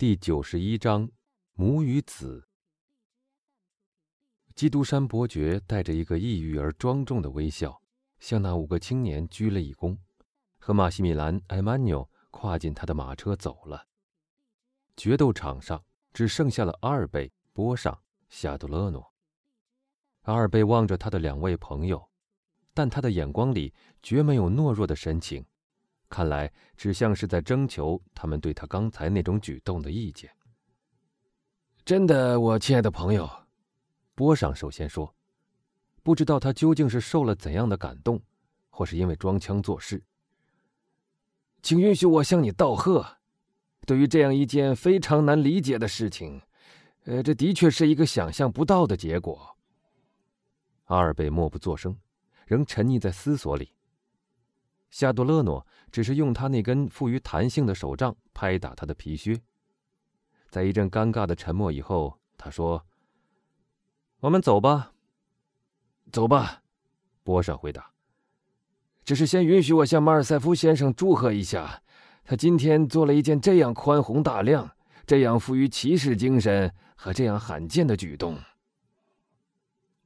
第九十一章，母与子。基督山伯爵带着一个抑郁而庄重的微笑，向那五个青年鞠了一躬，和马西米兰·埃曼纽跨进他的马车走了。决斗场上只剩下了阿尔贝、波尚、夏杜勒诺。阿尔贝望着他的两位朋友，但他的眼光里绝没有懦弱的神情，看来只像是在征求他们对他刚才那种举动的意见。真的，我亲爱的朋友。波上首先说：“不知道他究竟是受了怎样的感动，或是因为装腔作势。请允许我向你道贺。对于这样一件非常难理解的事情，呃，这的确是一个想象不到的结果。”阿尔贝默不作声，仍沉溺在思索里。夏多勒诺只是用他那根富于弹性的手杖拍打他的皮靴。在一阵尴尬的沉默以后，他说。我们走吧，走吧，波上回答。只是先允许我向马尔塞夫先生祝贺一下，他今天做了一件这样宽宏大量、这样富于骑士精神和这样罕见的举动。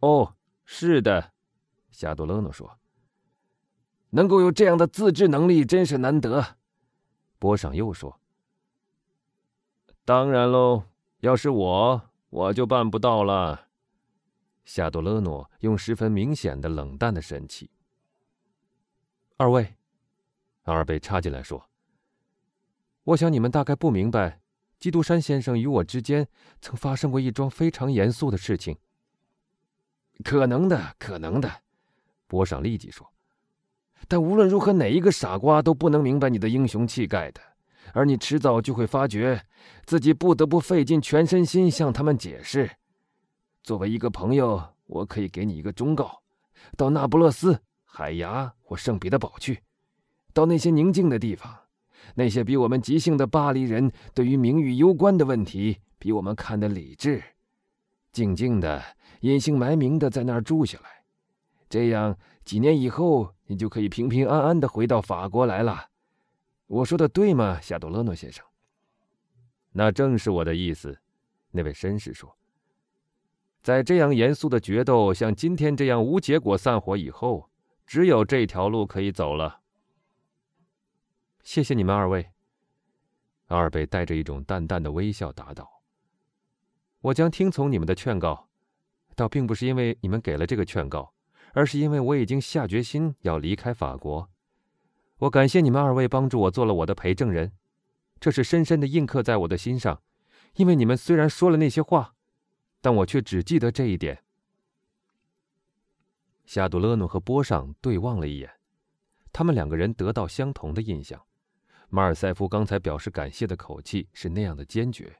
哦，是的，夏多勒诺说。能够有这样的自制能力，真是难得。波上又说。当然喽，要是我，我就办不到了。夏多勒诺用十分明显的冷淡的神气。二位，阿尔贝插进来说：“我想你们大概不明白，基督山先生与我之间曾发生过一桩非常严肃的事情。”可能的，可能的，波上立即说：“但无论如何，哪一个傻瓜都不能明白你的英雄气概的，而你迟早就会发觉，自己不得不费尽全身心向他们解释。”作为一个朋友，我可以给你一个忠告：到那不勒斯、海牙或圣彼得堡去，到那些宁静的地方，那些比我们急性的巴黎人对于名誉攸关的问题比我们看得理智，静静的、隐姓埋名的在那儿住下来，这样几年以后，你就可以平平安安的回到法国来了。我说的对吗，夏多勒诺先生？那正是我的意思，那位绅士说。在这样严肃的决斗像今天这样无结果散伙以后，只有这条路可以走了。谢谢你们二位。阿尔贝带着一种淡淡的微笑答道：“我将听从你们的劝告，倒并不是因为你们给了这个劝告，而是因为我已经下决心要离开法国。我感谢你们二位帮助我做了我的陪证人，这是深深的印刻在我的心上，因为你们虽然说了那些话。”但我却只记得这一点。夏杜勒诺和波尚对望了一眼，他们两个人得到相同的印象。马尔塞夫刚才表示感谢的口气是那样的坚决，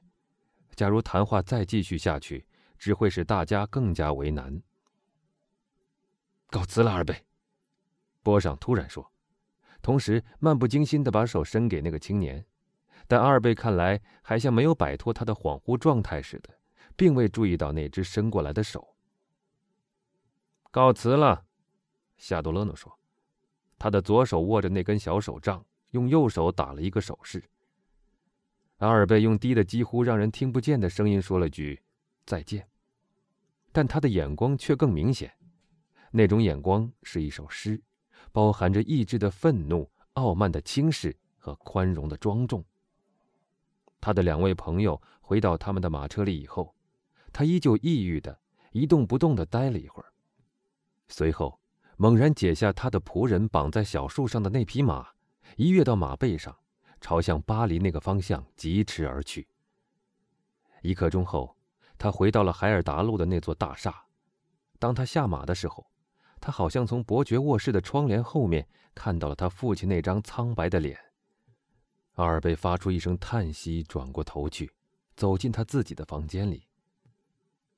假如谈话再继续下去，只会使大家更加为难。告辞了，二贝。波尚突然说，同时漫不经心的把手伸给那个青年，但二贝看来还像没有摆脱他的恍惚状态似的。并未注意到那只伸过来的手。告辞了，夏多勒诺说，他的左手握着那根小手杖，用右手打了一个手势。阿尔贝用低的几乎让人听不见的声音说了句“再见”，但他的眼光却更明显，那种眼光是一首诗，包含着意志的愤怒、傲慢的轻视和宽容的庄重。他的两位朋友回到他们的马车里以后。他依旧抑郁的一动不动的待了一会儿，随后猛然解下他的仆人绑在小树上的那匹马，一跃到马背上，朝向巴黎那个方向疾驰而去。一刻钟后，他回到了海尔达路的那座大厦。当他下马的时候，他好像从伯爵卧室的窗帘后面看到了他父亲那张苍白的脸。阿尔贝发出一声叹息，转过头去，走进他自己的房间里。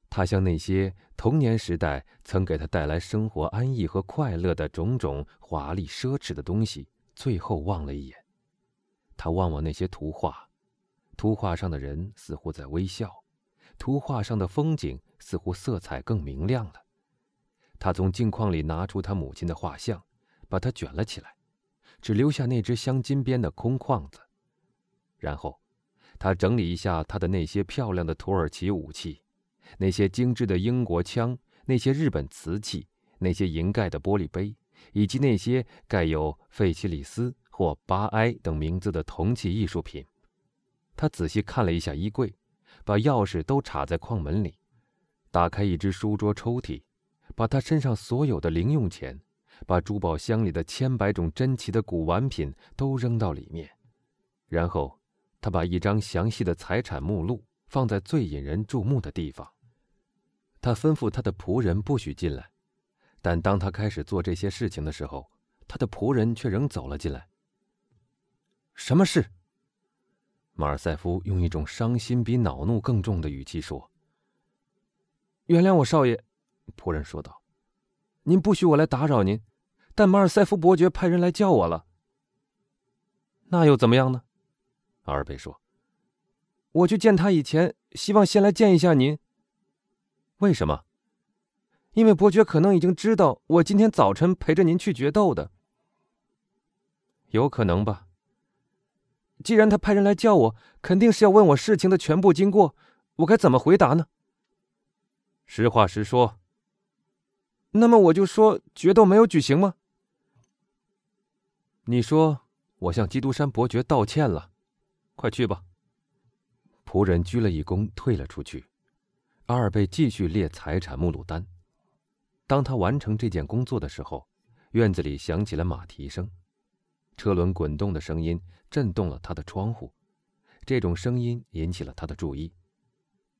他向那些童年时代曾给他带来生活安逸和快乐的种种华丽奢侈的东西，最后望了一眼。他望望那些图画，图画上的人似乎在微笑，图画上的风景似乎色彩更明亮了。他从镜框里拿出他母亲的画像，把它卷了起来，只留下那只镶金边的空框子。然后，他整理一下他的那些漂亮的土耳其武器，那些精致的英国枪，那些日本瓷器，那些银盖的玻璃杯，以及那些盖有费奇里斯或巴埃等名字的铜器艺术品。他仔细看了一下衣柜，把钥匙都插在框门里，打开一只书桌抽屉，把他身上所有的零用钱，把珠宝箱里的千百种珍奇的古玩品都扔到里面，然后。他把一张详细的财产目录放在最引人注目的地方。他吩咐他的仆人不许进来，但当他开始做这些事情的时候，他的仆人却仍走了进来。什么事？马尔塞夫用一种伤心比恼怒更重的语气说：“原谅我，少爷。”仆人说道：“您不许我来打扰您，但马尔塞夫伯爵派人来叫我了。那又怎么样呢？”阿尔贝说：“我去见他以前，希望先来见一下您。为什么？因为伯爵可能已经知道我今天早晨陪着您去决斗的。有可能吧。既然他派人来叫我，肯定是要问我事情的全部经过。我该怎么回答呢？实话实说。那么我就说决斗没有举行吗？你说我向基督山伯爵道歉了。”快去吧。仆人鞠了一躬，退了出去。阿尔贝继续列财产目录单。当他完成这件工作的时候，院子里响起了马蹄声，车轮滚动的声音震动了他的窗户。这种声音引起了他的注意。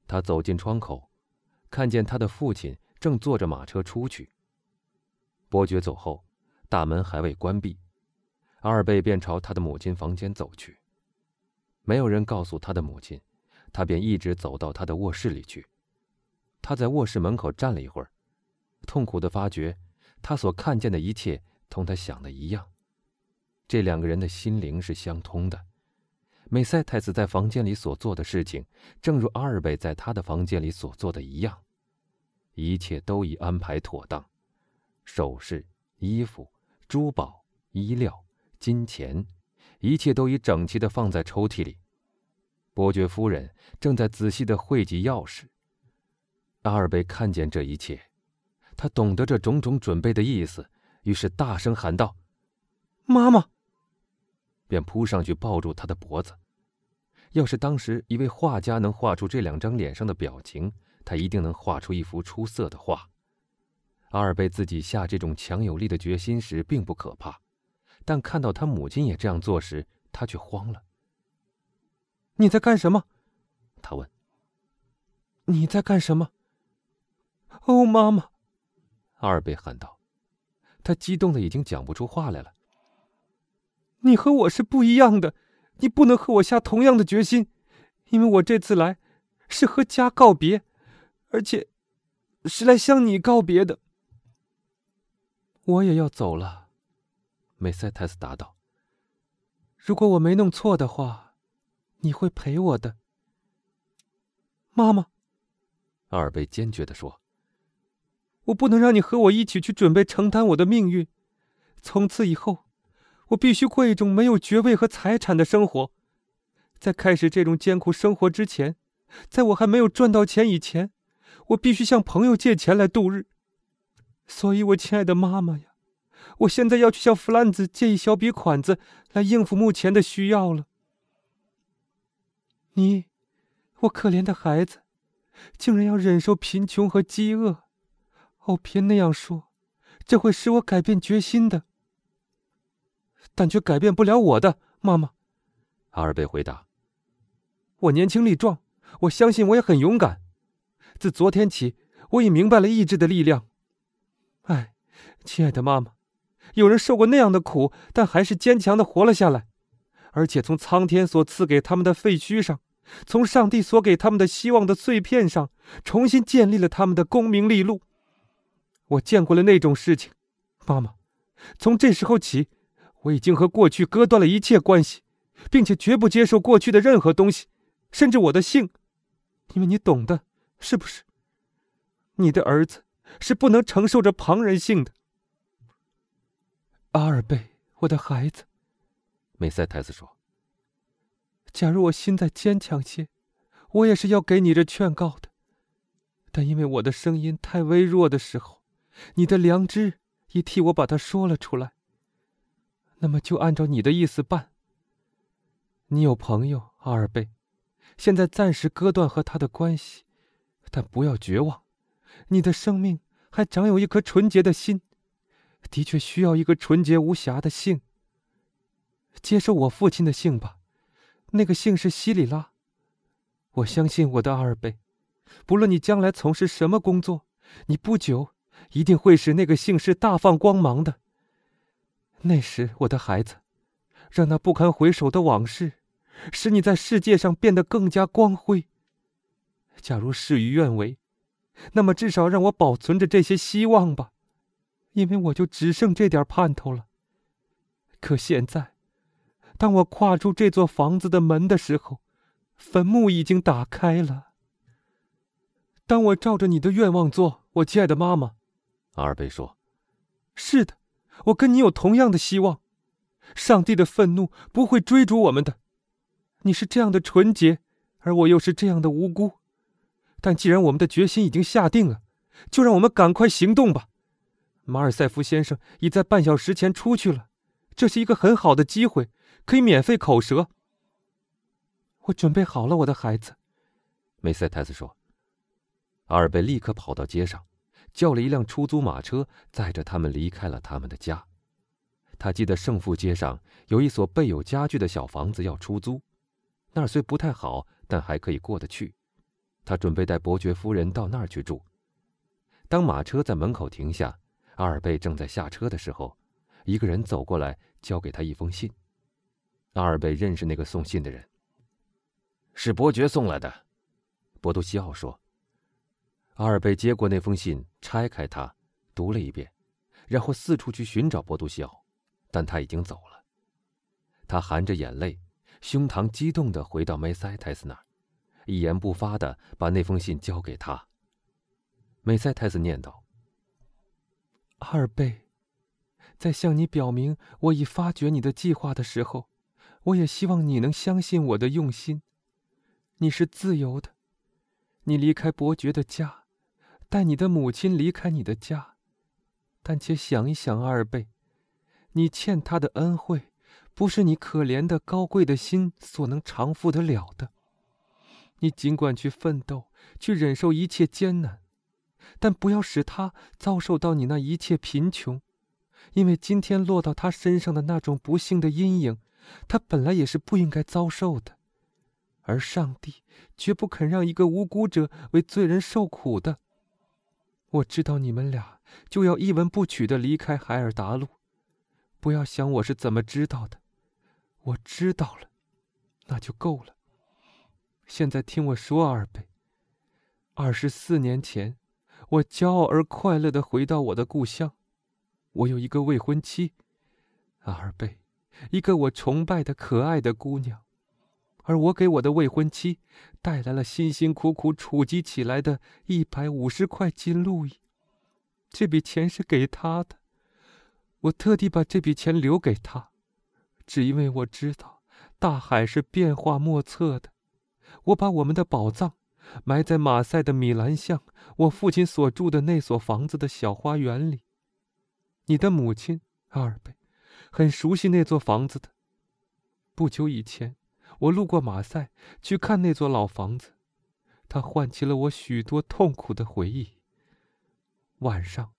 他走进窗口，看见他的父亲正坐着马车出去。伯爵走后，大门还未关闭，阿尔贝便朝他的母亲房间走去。没有人告诉他的母亲，他便一直走到他的卧室里去。他在卧室门口站了一会儿，痛苦的发觉，他所看见的一切同他想的一样。这两个人的心灵是相通的。美塞太子在房间里所做的事情，正如阿尔贝在他的房间里所做的一样，一切都已安排妥当：首饰、衣服、珠宝、衣料、金钱。一切都已整齐的放在抽屉里。伯爵夫人正在仔细的汇集钥匙。阿尔贝看见这一切，他懂得这种种准备的意思，于是大声喊道：“妈妈！”便扑上去抱住他的脖子。要是当时一位画家能画出这两张脸上的表情，他一定能画出一幅出色的画。阿尔贝自己下这种强有力的决心时，并不可怕。但看到他母亲也这样做时，他却慌了。你在干什么？他问。你在干什么？哦，妈妈！阿尔贝喊道。他激动的已经讲不出话来了。你和我是不一样的，你不能和我下同样的决心，因为我这次来是和家告别，而且是来向你告别的。我也要走了。梅塞泰斯答道：“如果我没弄错的话，你会陪我的，妈妈。”阿尔贝坚决地说：“我不能让你和我一起去准备承担我的命运。从此以后，我必须过一种没有爵位和财产的生活。在开始这种艰苦生活之前，在我还没有赚到钱以前，我必须向朋友借钱来度日。所以，我亲爱的妈妈呀！”我现在要去向弗兰兹借一小笔款子来应付目前的需要了。你，我可怜的孩子，竟然要忍受贫穷和饥饿。哦，别那样说，这会使我改变决心的，但却改变不了我的妈妈。阿尔贝回答：“我年轻力壮，我相信我也很勇敢。自昨天起，我已明白了意志的力量。哎，亲爱的妈妈。”有人受过那样的苦，但还是坚强的活了下来，而且从苍天所赐给他们的废墟上，从上帝所给他们的希望的碎片上，重新建立了他们的功名利禄。我见过了那种事情，妈妈。从这时候起，我已经和过去割断了一切关系，并且绝不接受过去的任何东西，甚至我的姓，因为你懂的，是不是？你的儿子是不能承受着旁人性的。阿尔贝，我的孩子，梅塞泰斯说：“假如我心再坚强些，我也是要给你这劝告的。但因为我的声音太微弱的时候，你的良知已替我把它说了出来。那么就按照你的意思办。你有朋友阿尔贝，现在暂时割断和他的关系，但不要绝望。你的生命还长有一颗纯洁的心，的确需要一个纯洁无瑕的姓。接受我父亲的姓吧，那个姓是西里拉。我相信我的阿尔贝，不论你将来从事什么工作，你不久一定会使那个姓氏大放光芒的。那时，我的孩子，让那不堪回首的往事，使你在世界上变得更加光辉。假如事与愿违，那么至少让我保存着这些希望吧，因为我就只剩这点盼头了。可现在，当我跨出这座房子的门的时候，坟墓已经打开了。当我照着你的愿望做，我亲爱的妈妈，阿尔贝说：“是的。”我跟你有同样的希望，上帝的愤怒不会追逐我们的。你是这样的纯洁，而我又是这样的无辜。但既然我们的决心已经下定了，就让我们赶快行动吧。马尔塞夫先生已在半小时前出去了，这是一个很好的机会，可以免费口舌。我准备好了，我的孩子。梅塞泰斯说。阿尔贝立刻跑到街上。叫了一辆出租马车，载着他们离开了他们的家。他记得圣父街上有一所备有家具的小房子要出租，那儿虽不太好，但还可以过得去。他准备带伯爵夫人到那儿去住。当马车在门口停下，阿尔贝正在下车的时候，一个人走过来，交给他一封信。阿尔贝认识那个送信的人，是伯爵送来的。博多西奥说。阿尔贝接过那封信，拆开它，读了一遍，然后四处去寻找博多西奥，但他已经走了。他含着眼泪，胸膛激动地回到梅塞泰斯那儿，一言不发地把那封信交给他。梅塞泰斯念道：“阿尔贝，在向你表明我已发觉你的计划的时候，我也希望你能相信我的用心。你是自由的，你离开伯爵的家。”带你的母亲离开你的家，但且想一想，阿尔贝，你欠他的恩惠，不是你可怜的高贵的心所能偿付得了的。你尽管去奋斗，去忍受一切艰难，但不要使他遭受到你那一切贫穷，因为今天落到他身上的那种不幸的阴影，他本来也是不应该遭受的。而上帝绝不肯让一个无辜者为罪人受苦的。我知道你们俩就要一文不取的离开海尔达路，不要想我是怎么知道的，我知道了，那就够了。现在听我说，阿尔贝。二十四年前，我骄傲而快乐的回到我的故乡，我有一个未婚妻，阿尔贝，一个我崇拜的可爱的姑娘。而我给我的未婚妻带来了辛辛苦苦储积起来的一百五十块金路易，这笔钱是给她的。我特地把这笔钱留给她，只因为我知道大海是变化莫测的。我把我们的宝藏埋在马赛的米兰巷我父亲所住的那所房子的小花园里。你的母亲阿尔贝很熟悉那座房子的。不久以前。我路过马赛，去看那座老房子，它唤起了我许多痛苦的回忆。晚上，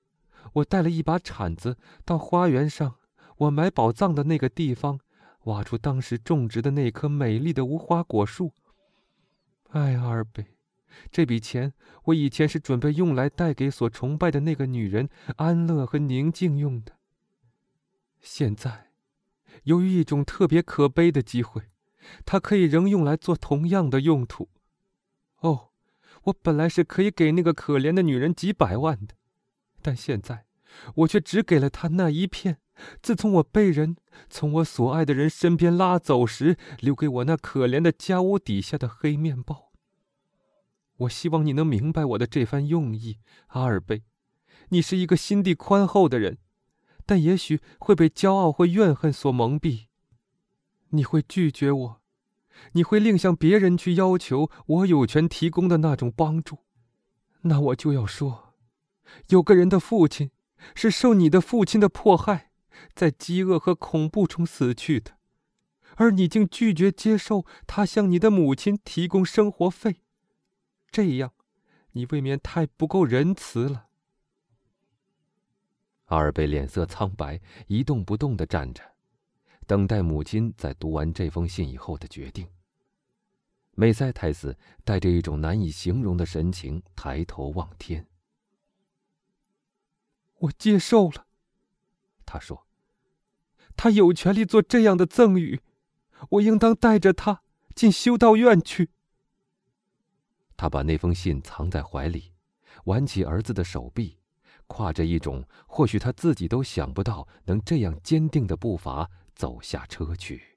我带了一把铲子到花园上，我埋宝藏的那个地方，挖出当时种植的那棵美丽的无花果树。哎，阿尔贝，这笔钱我以前是准备用来带给所崇拜的那个女人安乐和宁静用的。现在，由于一种特别可悲的机会。它可以仍用来做同样的用途。哦，我本来是可以给那个可怜的女人几百万的，但现在我却只给了他那一片。自从我被人从我所爱的人身边拉走时，留给我那可怜的家屋底下的黑面包。我希望你能明白我的这番用意，阿尔贝。你是一个心地宽厚的人，但也许会被骄傲或怨恨所蒙蔽。你会拒绝我，你会另向别人去要求我有权提供的那种帮助，那我就要说，有个人的父亲是受你的父亲的迫害，在饥饿和恐怖中死去的，而你竟拒绝接受他向你的母亲提供生活费，这样，你未免太不够仁慈了。阿尔贝脸色苍白，一动不动的站着，等待母亲在读完这封信以后的决定。梅塞太子带着一种难以形容的神情抬头望天。我接受了，他说：“他有权利做这样的赠与，我应当带着他进修道院去。”他把那封信藏在怀里，挽起儿子的手臂，跨着一种或许他自己都想不到能这样坚定的步伐走下车去。